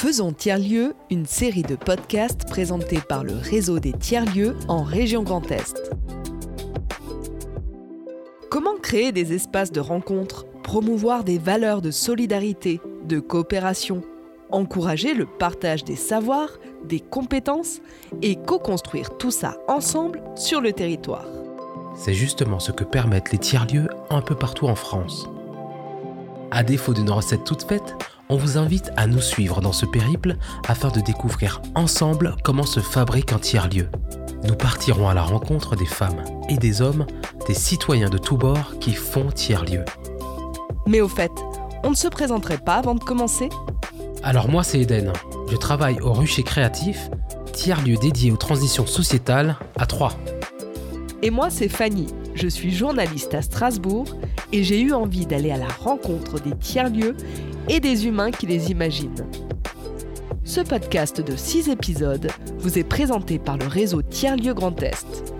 Faisons Tiers-Lieux, une série de podcasts présentés par le réseau des tiers-lieux en région Grand Est. Comment créer des espaces de rencontre, promouvoir des valeurs de solidarité, de coopération, encourager le partage des savoirs, des compétences et co-construire tout ça ensemble sur le territoire? C'est justement ce que permettent les tiers-lieux un peu partout en France. À défaut d'une recette toute faite, on vous invite à nous suivre dans ce périple afin de découvrir ensemble comment se fabrique un tiers-lieu. Nous partirons à la rencontre des femmes et des hommes, des citoyens de tous bords qui font tiers-lieu. Mais au fait, on ne se présenterait pas avant de commencer? Alors moi c'est Eden, je travaille au Rucher Créatif, tiers-lieu dédié aux transitions sociétales à Troyes. Et moi c'est Fanny, je suis journaliste à Strasbourg et j'ai eu envie d'aller à la rencontre des tiers-lieux et des humains qui les imaginent. Ce podcast de 6 épisodes vous est présenté par le réseau Tiers-Lieux Grand Est.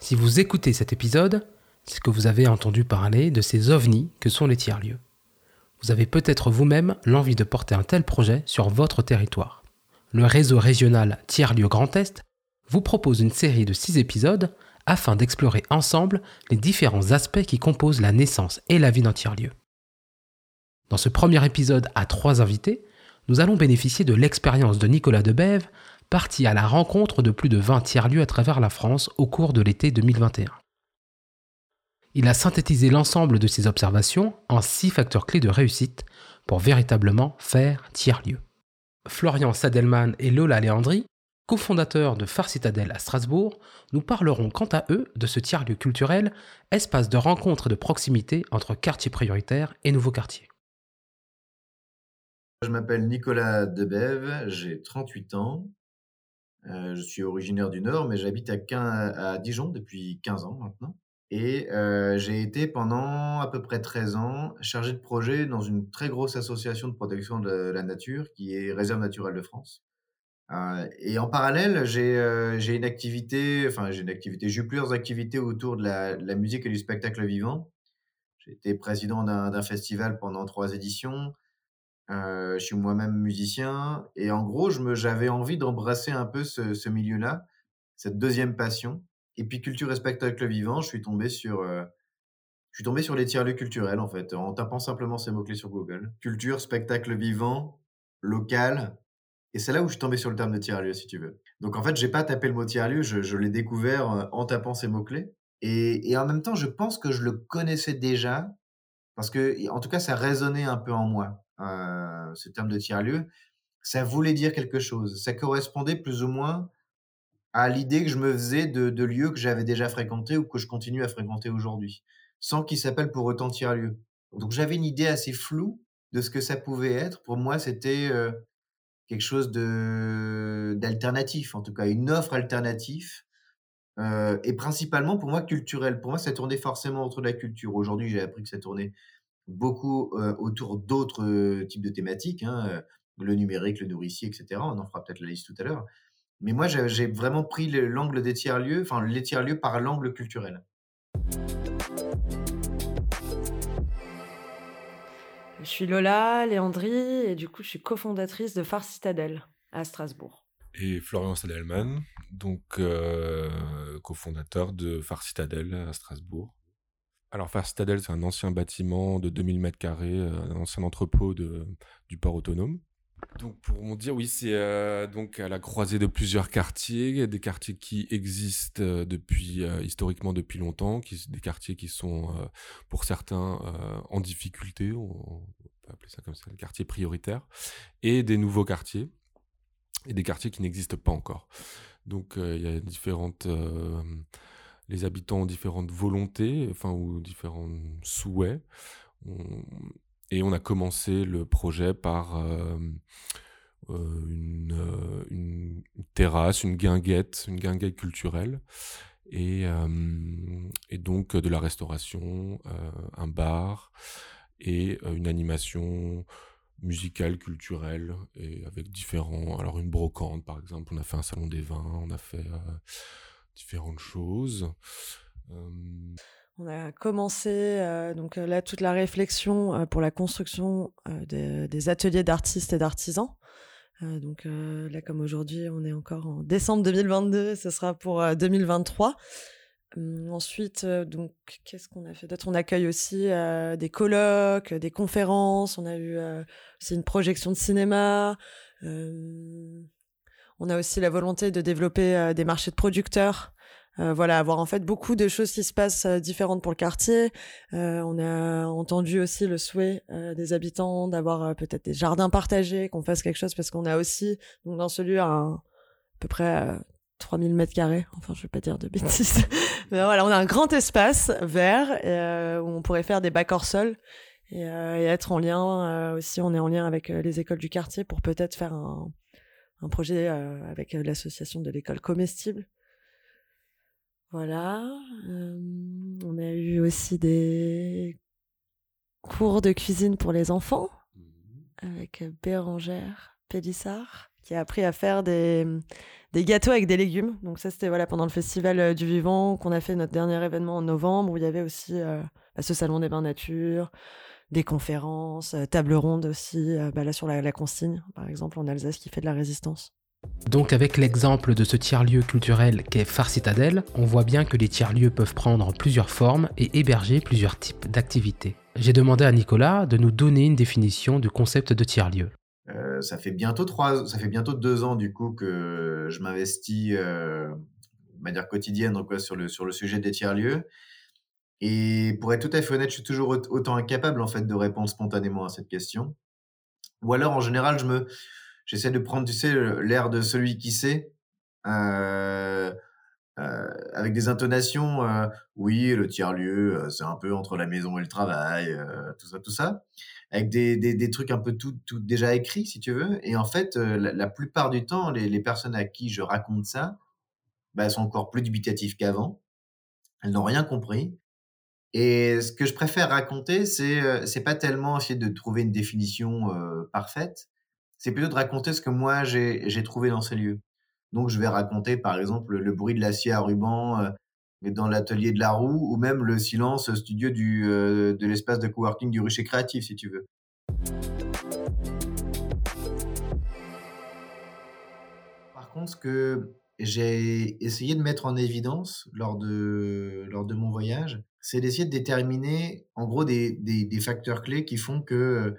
Si vous écoutez cet épisode, c'est que vous avez entendu parler de ces ovnis que sont les tiers-lieux. Vous avez peut-être vous-même l'envie de porter un tel projet sur votre territoire. Le réseau régional Tiers-Lieux Grand Est vous propose une série de 6 épisodes afin d'explorer ensemble les différents aspects qui composent la naissance et la vie d'un tiers-lieu. Dans ce premier épisode à trois invités, nous allons bénéficier de l'expérience de Nicolas Debève, parti à la rencontre de plus de 20 tiers-lieux à travers la France au cours de l'été 2021. Il a synthétisé l'ensemble de ses observations en six facteurs clés de réussite pour véritablement faire tiers-lieu. Florian Sadelman et Lola Léandri cofondateurs de Phare Citadelle à Strasbourg, nous parlerons quant à eux de ce tiers-lieu culturel, espace de rencontre et de proximité entre quartiers prioritaires et nouveaux quartiers. Je m'appelle Nicolas Debève, j'ai 38 ans. Euh, je suis originaire du Nord, mais j'habite à, Dijon depuis 15 ans maintenant. Et euh, j'ai été pendant à peu près 13 ans chargé de projet dans une très grosse association de protection de la nature qui est Réserve naturelle de France. Euh, et en parallèle, j'ai euh, une activité, enfin j'ai une activité, j'ai eu plusieurs activités autour de la, musique et du spectacle vivant. J'ai été président d'un festival pendant trois éditions. Euh, je suis moi-même musicien et en gros, j'avais envie d'embrasser un peu ce milieu-là, cette deuxième passion. Et puis culture et spectacle vivant, je suis tombé sur, euh, je suis tombé sur les tiers-lieux culturels en fait, en tapant simplement ces mots-clés sur Google. Culture, spectacle vivant, local, et c'est là où je suis tombé sur le terme de tiers-lieu, si tu veux. Donc en fait, j'ai pas tapé le mot tiers-lieu, je, l'ai découvert euh, en tapant ces mots-clés. Et, en même temps, je pense que je le connaissais déjà, parce que, en tout cas, ça résonnait un peu en moi, euh, ce terme de tiers-lieu. Ça voulait dire quelque chose. Ça correspondait plus ou moins à l'idée que je me faisais de, lieux que j'avais déjà fréquentés ou que je continue à fréquenter aujourd'hui, sans qu'ils s'appellent pour autant tiers-lieu. Donc j'avais une idée assez floue de ce que ça pouvait être. Pour moi, c'était euh, quelque chose de d'alternatif, en tout cas une offre alternative, euh, et principalement pour moi culturelle. Pour moi, ça tournait forcément autour de la culture. Aujourd'hui, j'ai appris que ça tournait beaucoup euh, autour d'autres types de thématiques, hein, le numérique, le nourricier, etc. On en fera peut-être la liste tout à l'heure. Mais moi, j'ai vraiment pris l'angle des tiers-lieux, enfin les tiers-lieux par l'angle culturel. Je suis Lola Léandri et du coup je suis cofondatrice de Phare Citadelle à Strasbourg. Et Florian Sadelman, donc euh, cofondateur de Phare Citadelle à Strasbourg. Alors Phare Citadelle, c'est un ancien bâtiment de 2000 mètres carrés, euh, un ancien entrepôt de, du port autonome. Donc pour dire, oui, c'est euh, donc à la croisée de plusieurs quartiers, des quartiers qui existent euh, depuis euh, historiquement depuis longtemps, qui, des quartiers qui sont pour certains en difficulté, on, peut appeler ça comme ça, les quartiers prioritaires, et des nouveaux quartiers et des quartiers qui n'existent pas encore. Donc il y a différentes les habitants ont différentes volontés, enfin ou différents souhaits. Et on a commencé le projet par euh, euh, euh, une, terrasse, une guinguette, une guinguette culturelle. Et, et donc de la restauration, un bar et une animation musicale, culturelle, et avec différents... Alors une brocante par exemple, on a fait un salon des vins, on a fait différentes choses. On a commencé donc là toute la réflexion pour la construction des ateliers d'artistes et d'artisans. donc là, comme aujourd'hui, on est encore en décembre 2022, ce sera pour 2023. Hum, ensuite, donc, qu'est-ce qu'on a fait d'autre? On accueille aussi des colloques, des conférences. On a eu aussi une projection de cinéma. on a aussi la volonté de développer des marchés de producteurs. Euh, voilà, avoir en fait beaucoup de choses qui se passent euh, différentes pour le quartier. Euh, on a entendu aussi le souhait des habitants d'avoir peut-être des jardins partagés, qu'on fasse quelque chose parce qu'on a aussi donc dans ce lieu un, à peu près 3000 mètres carrés. Enfin, je vais pas dire de bêtises. Mais voilà, on a un grand espace vert où on pourrait faire des bacs hors sol. Et, être en lien aussi, on est en lien avec les écoles du quartier pour peut-être faire un, un projet avec l'association de l'école comestible voilà. on a eu aussi des cours de cuisine pour les enfants mmh. avec Bérangère Pélissard qui a appris à faire des, des gâteaux avec des légumes. Donc ça, c'était voilà, pendant le Festival du Vivant qu'on a fait notre dernier événement en novembre où il y avait aussi bah, ce salon des bains nature, des conférences, table ronde aussi, bah, là sur la, la consigne, par exemple, en Alsace, qui fait de la résistance. Donc avec l'exemple de ce tiers-lieu culturel qu'est Phare Citadelle, on voit bien que les tiers-lieux peuvent prendre plusieurs formes et héberger plusieurs types d'activités. J'ai demandé à Nicolas de nous donner une définition du concept de tiers-lieu. Euh, ça fait bientôt trois, ça fait bientôt deux ans du coup que je m'investis euh, de manière quotidienne sur le sur le sujet des tiers-lieux. Et pour être tout à fait honnête, je suis toujours autant incapable en fait de répondre spontanément à cette question. Ou alors en général, je me j'essaie de prendre, tu sais, l'air de celui qui sait, euh, euh, avec des intonations. Euh, oui, le tiers-lieu, c'est un peu entre la maison et le travail, tout ça, tout ça. Avec des, des, des, trucs un peu tout, tout déjà écrits, si tu veux. Et en fait, la, plupart du temps, les, les, personnes à qui je raconte ça, bah, sont encore plus dubitatives qu'avant. Elles n'ont rien compris. Et ce que je préfère raconter, c'est c'est pas tellement essayer de trouver une définition parfaite, c'est plutôt de raconter ce que moi j'ai trouvé dans ces lieux. Donc je vais raconter par exemple le bruit de l'acier à ruban euh, dans l'atelier de la roue ou même le silence studio du, euh, de l'espace de coworking du rucher créatif si tu veux. Par contre, ce que j'ai essayé de mettre en évidence lors de, lors de mon voyage, c'est d'essayer de déterminer en gros des, des, des facteurs clés qui font que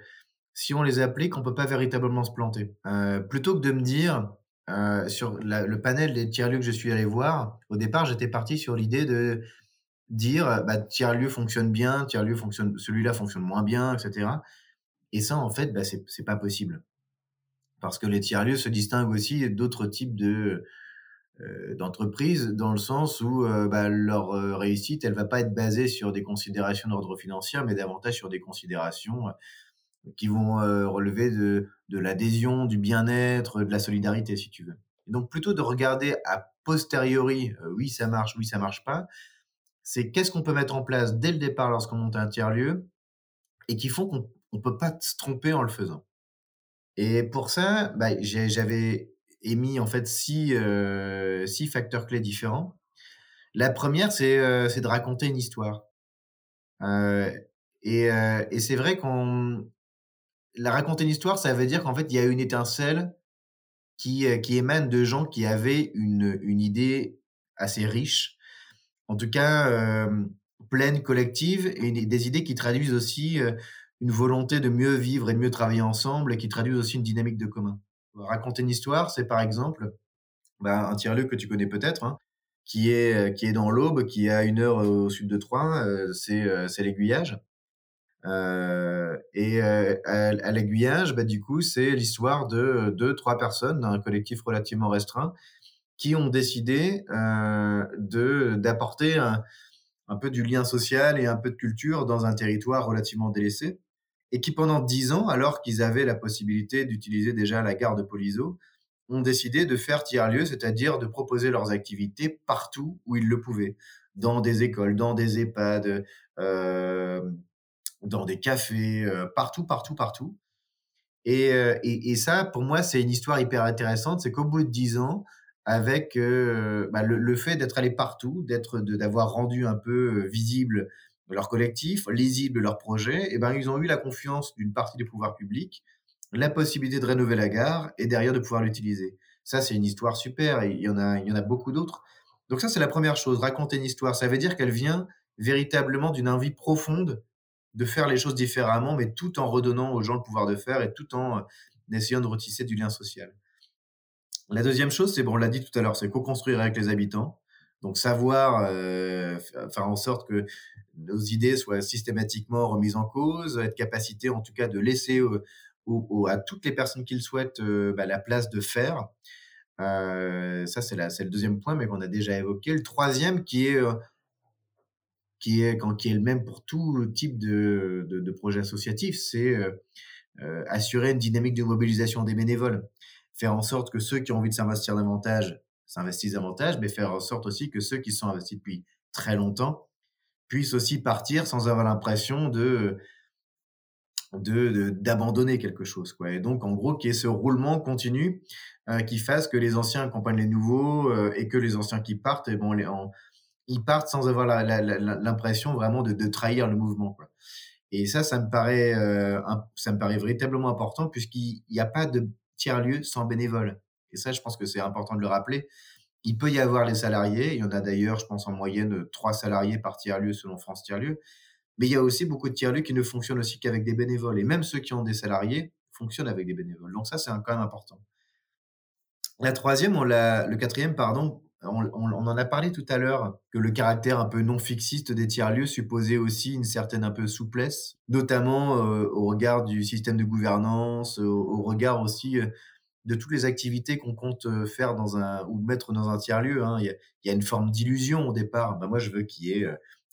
si on les applique, on peut pas véritablement se planter. Euh, plutôt que de me dire, euh, sur le panel des tiers-lieux que je suis allé voir, au départ, j'étais parti sur l'idée de dire, bah, tiers-lieu fonctionne bien, tiers-lieu fonctionne, celui-là fonctionne moins bien, etc. Et ça, en fait, bah, c'est pas possible. Parce que les tiers-lieux se distinguent aussi d'autres types de, euh, d'entreprises dans le sens où bah, leur réussite, elle va pas être basée sur des considérations d'ordre financier, mais davantage sur des considérations qui vont euh, relever de, de l'adhésion, du bien-être, de la solidarité, si tu veux. Donc, plutôt de regarder a posteriori, euh, oui, ça marche, oui, ça marche pas, c'est qu'est-ce qu'on peut mettre en place dès le départ lorsqu'on monte un tiers-lieu et qui font qu'on ne peut pas se tromper en le faisant. Et pour ça, bah, j'avais émis en fait six, euh, six facteurs clés différents. La première, c'est de raconter une histoire. et, et c'est vrai qu'on la raconter une histoire, ça veut dire qu'en fait, il y a une étincelle qui, euh, émane de gens qui avaient une, idée assez riche, en tout cas euh, pleine, collective, et des idées qui traduisent aussi euh, une volonté de mieux vivre et de mieux travailler ensemble, et qui traduisent aussi une dynamique de commun. Raconter une histoire, c'est par exemple bah, un tiers-lieu que tu connais peut-être, hein, qui, est, qui est dans l'Aube, qui est à une heure au sud de Troyes, c'est l'aiguillage. Euh, et euh, à, l'aiguillage, bah, du coup, c'est l'histoire de deux, trois personnes d'un collectif relativement restreint qui ont décidé euh, de d'apporter un, peu du lien social et un peu de culture dans un territoire relativement délaissé, et qui pendant dix ans, alors qu'ils avaient la possibilité d'utiliser déjà la gare de Polizo, ont décidé de faire tiers-lieu, c'est-à-dire de proposer leurs activités partout où ils le pouvaient, dans des écoles, dans des EHPAD, euh, dans des cafés, euh, partout, partout, partout. Et, euh, et, et, ça, pour moi, c'est une histoire hyper intéressante. C'est qu'au bout de dix ans, avec bah, le, fait d'être allé partout, d'être, d'avoir rendu un peu visible leur collectif, lisible leur projet, et ben ils ont eu la confiance d'une partie des pouvoirs publics, la possibilité de rénover la gare et derrière de pouvoir l'utiliser. Ça, c'est une histoire super. Il y en a, il y en a beaucoup d'autres. Donc ça, c'est la première chose. Raconter une histoire, ça veut dire qu'elle vient véritablement d'une envie profonde de faire les choses différemment, mais tout en redonnant aux gens le pouvoir de faire et tout en essayant de retisser du lien social. La deuxième chose, c'est, bon, on l'a dit tout à l'heure, c'est co-construire avec les habitants. Donc savoir euh, faire en sorte que nos idées soient systématiquement remises en cause, être capacité en tout cas de laisser à toutes les personnes qui le souhaitent euh, bah, la place de faire. Euh, ça, c'est le deuxième point, mais qu'on a déjà évoqué. Le troisième, qui est, qui est, qui est le même pour tout type de, de, de projet associatif, c'est assurer une dynamique de mobilisation des bénévoles. Faire en sorte que ceux qui ont envie de s'investir davantage s'investissent davantage, mais faire en sorte aussi que ceux qui sont investis depuis très longtemps puissent aussi partir sans avoir l'impression de d'abandonner quelque chose quoi. Et donc en gros qu'il y ait ce roulement continu euh, qui fasse que les anciens accompagnent les nouveaux euh, et que les anciens qui partent et bon les, ils partent sans avoir l'impression vraiment de, trahir le mouvement et ça ça me paraît euh, ça me paraît véritablement important puisqu'il n'y a pas de tiers-lieu sans bénévoles. Et ça, je pense que c'est important de le rappeler. Il peut y avoir les salariés, il y en a d'ailleurs, je pense, en moyenne, trois salariés par tiers-lieu selon France Tiers-lieu. Mais il y a aussi beaucoup de tiers-lieux qui ne fonctionnent aussi qu'avec des bénévoles. Et même ceux qui ont des salariés fonctionnent avec des bénévoles. Donc ça, c'est quand même important. La troisième, on le quatrième, pardon, on, en a parlé tout à l'heure, que le caractère un peu non fixiste des tiers-lieux supposait aussi une certaine un peu souplesse, notamment euh, au regard du système de gouvernance, au, regard aussi euh, de toutes les activités qu'on compte euh, faire dans un ou mettre dans un tiers-lieu. Hein. Il, y a, une forme d'illusion au départ. Ben moi, je veux qu'il y ait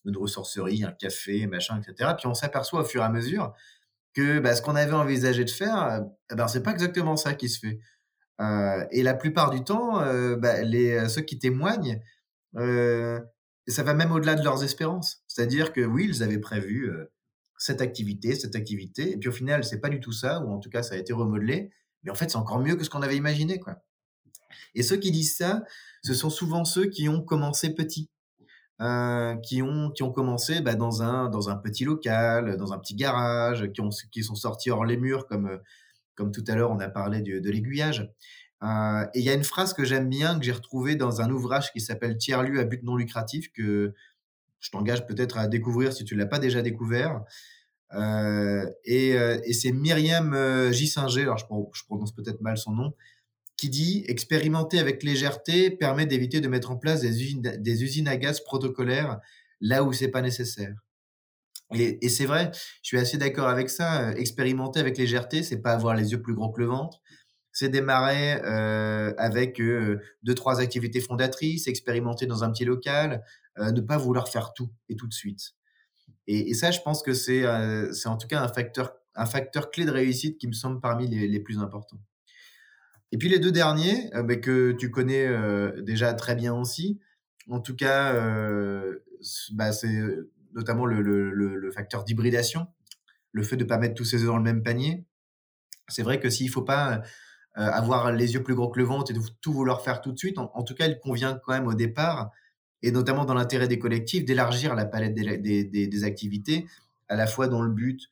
une ressourcerie, un café, machin, etc. Puis on s'aperçoit au fur et à mesure que bah, ce qu'on avait envisagé de faire, eh ben, c'est pas exactement ça qui se fait. Et la plupart du temps, bah, ceux qui témoignent, ça va même au-delà de leurs espérances. C'est-à-dire que oui, ils avaient prévu cette activité, cette activité, et puis au final, c'est pas du tout ça, ou en tout cas, ça a été remodelé. Mais en fait, c'est encore mieux que ce qu'on avait imaginé, quoi. Et ceux qui disent ça, ce sont souvent ceux qui ont commencé petit, qui ont qui ont commencé bah, dans un dans un petit local, dans un petit garage, qui ont qui sont sortis hors les murs comme comme tout à l'heure, on a parlé de, l'aiguillage. Euh, et il y a une phrase que j'aime bien, que j'ai retrouvée dans un ouvrage qui s'appelle Tiers-lieu à but non lucratif, que je t'engage peut-être à découvrir si tu ne l'as pas déjà découvert. Euh, et, euh, et c'est Myriam Singer, alors je, je prononce peut-être mal son nom, qui dit Expérimenter avec légèreté permet d'éviter de mettre en place des usines, des usines à gaz protocolaires là où c'est pas nécessaire. Et, c'est vrai, je suis assez d'accord avec ça. expérimenter avec légèreté, c'est pas avoir les yeux plus gros que le ventre. C'est démarrer avec deux, trois activités fondatrices, expérimenter dans un petit local, ne pas vouloir faire tout et tout de suite. Et, ça, je pense que c'est c'est en tout cas un facteur, un facteur clé de réussite qui me semble parmi les, plus importants. Et puis les deux derniers, bah, que tu connais déjà très bien aussi, en tout cas, bah, c'est notamment le, facteur d'hybridation, le fait de ne pas mettre tous ses œufs dans le même panier. C'est vrai que s'il ne faut pas euh, avoir les yeux plus gros que le ventre et de tout vouloir faire tout de suite, en, tout cas, il convient quand même au départ, et notamment dans l'intérêt des collectifs, d'élargir la palette des, activités, à la fois dans le but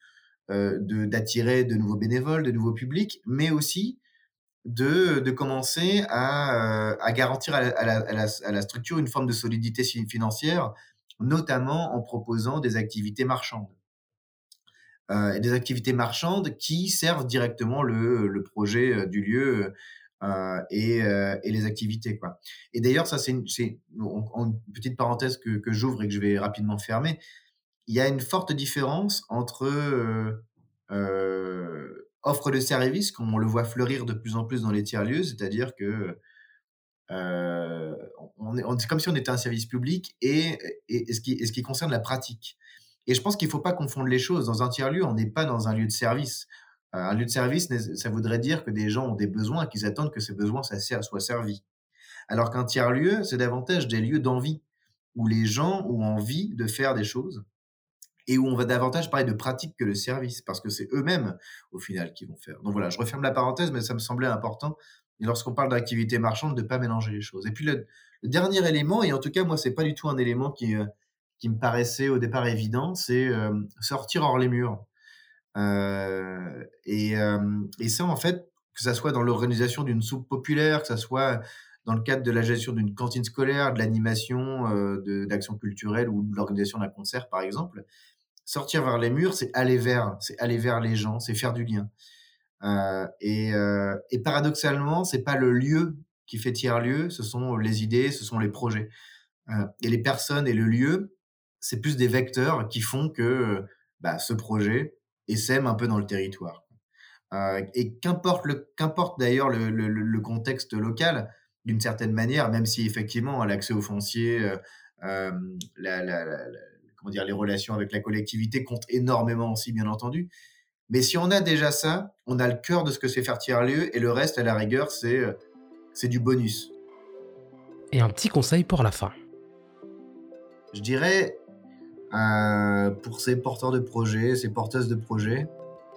euh, d'attirer de, nouveaux bénévoles, de nouveaux publics, mais aussi de, de commencer à, euh, garantir à la, structure une forme de solidité financière notamment en proposant des activités marchandes. Euh, des activités marchandes qui servent directement le, projet euh, du lieu euh, et, les activités. Quoi. Et d'ailleurs, ça, c'est une, petite parenthèse que, j'ouvre et que je vais rapidement fermer. Il y a une forte différence entre offre de services, comme on le voit fleurir de plus en plus dans les tiers-lieux, c'est-à-dire que euh, on comme si on était un service public et, ce, qui, ce qui concerne la pratique. Et je pense qu'il ne faut pas confondre les choses. Dans un tiers-lieu, on n'est pas dans un lieu de service. Euh, un lieu de service, ça voudrait dire que des gens ont des besoins et qu'ils attendent que ces besoins soient servis. Alors qu'un tiers-lieu, c'est davantage des lieux d'envie, où les gens ont envie de faire des choses et où on va davantage parler de pratique que de service, parce que c'est eux-mêmes, au final, qui vont faire. Donc voilà, je referme la parenthèse, mais ça me semblait important lorsqu'on parle d'activité marchande, de ne pas mélanger les choses. Et puis le, dernier élément, et en tout cas moi, c'est pas du tout un élément qui, euh, me paraissait au départ évident, c'est euh, sortir hors les murs. Euh, et, et, ça, en fait, que ça soit dans l'organisation d'une soupe populaire, que ça soit dans le cadre de la gestion d'une cantine scolaire, de l'animation, d'action culturelle ou de l'organisation d'un concert, par exemple, sortir vers les murs, c'est aller vers, c'est aller vers les gens, c'est faire du lien. Euh, et, euh, et, paradoxalement, c'est pas le lieu qui fait tiers lieu, ce sont les idées, ce sont les projets. Euh, et les personnes et le lieu, c'est plus des vecteurs qui font que bah, ce projet essaime un peu dans le territoire. Et qu'importe le, qu'importe d'ailleurs le, contexte local, d'une certaine manière, même si effectivement l'accès au foncier, la, la, la, comment dire, les relations avec la collectivité comptent énormément aussi, bien entendu. Mais si on a déjà ça, on a le cœur de ce que c'est faire tiers-lieu et le reste, à la rigueur, c'est, euh, c'est du bonus. Et un petit conseil pour la fin. Je dirais, euh, pour ces porteurs de projets, ces porteuses de projets,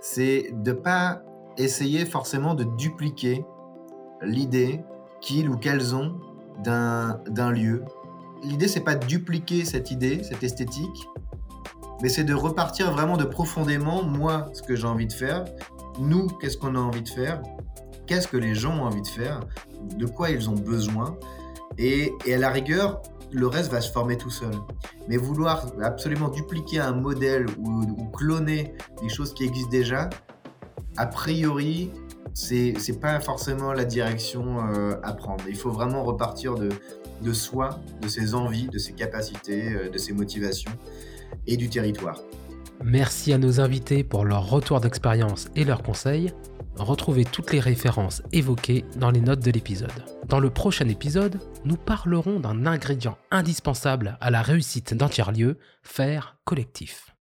c'est de ne pas essayer forcément de dupliquer l'idée qu'ils ou qu'elles ont d'un, d'un lieu. L'idée, c'est pas de dupliquer cette idée, cette esthétique, mais c'est de repartir vraiment de profondément, moi, ce que j'ai envie de faire, nous, qu'est-ce qu'on a envie de faire, qu'est-ce que les gens ont envie de faire, de quoi ils ont besoin, et, à la rigueur, le reste va se former tout seul. Mais vouloir absolument dupliquer un modèle ou, cloner des choses qui existent déjà, a priori, c'est n'est pas forcément la direction euh, à prendre. Il faut vraiment repartir de, de soi, de ses envies, de ses capacités, euh, de ses motivations et du territoire. Merci à nos invités pour leur retour d'expérience et leurs conseils. Retrouvez toutes les références évoquées dans les notes de l'épisode. Dans le prochain épisode, nous parlerons d'un ingrédient indispensable à la réussite d'un tiers-lieu, faire collectif.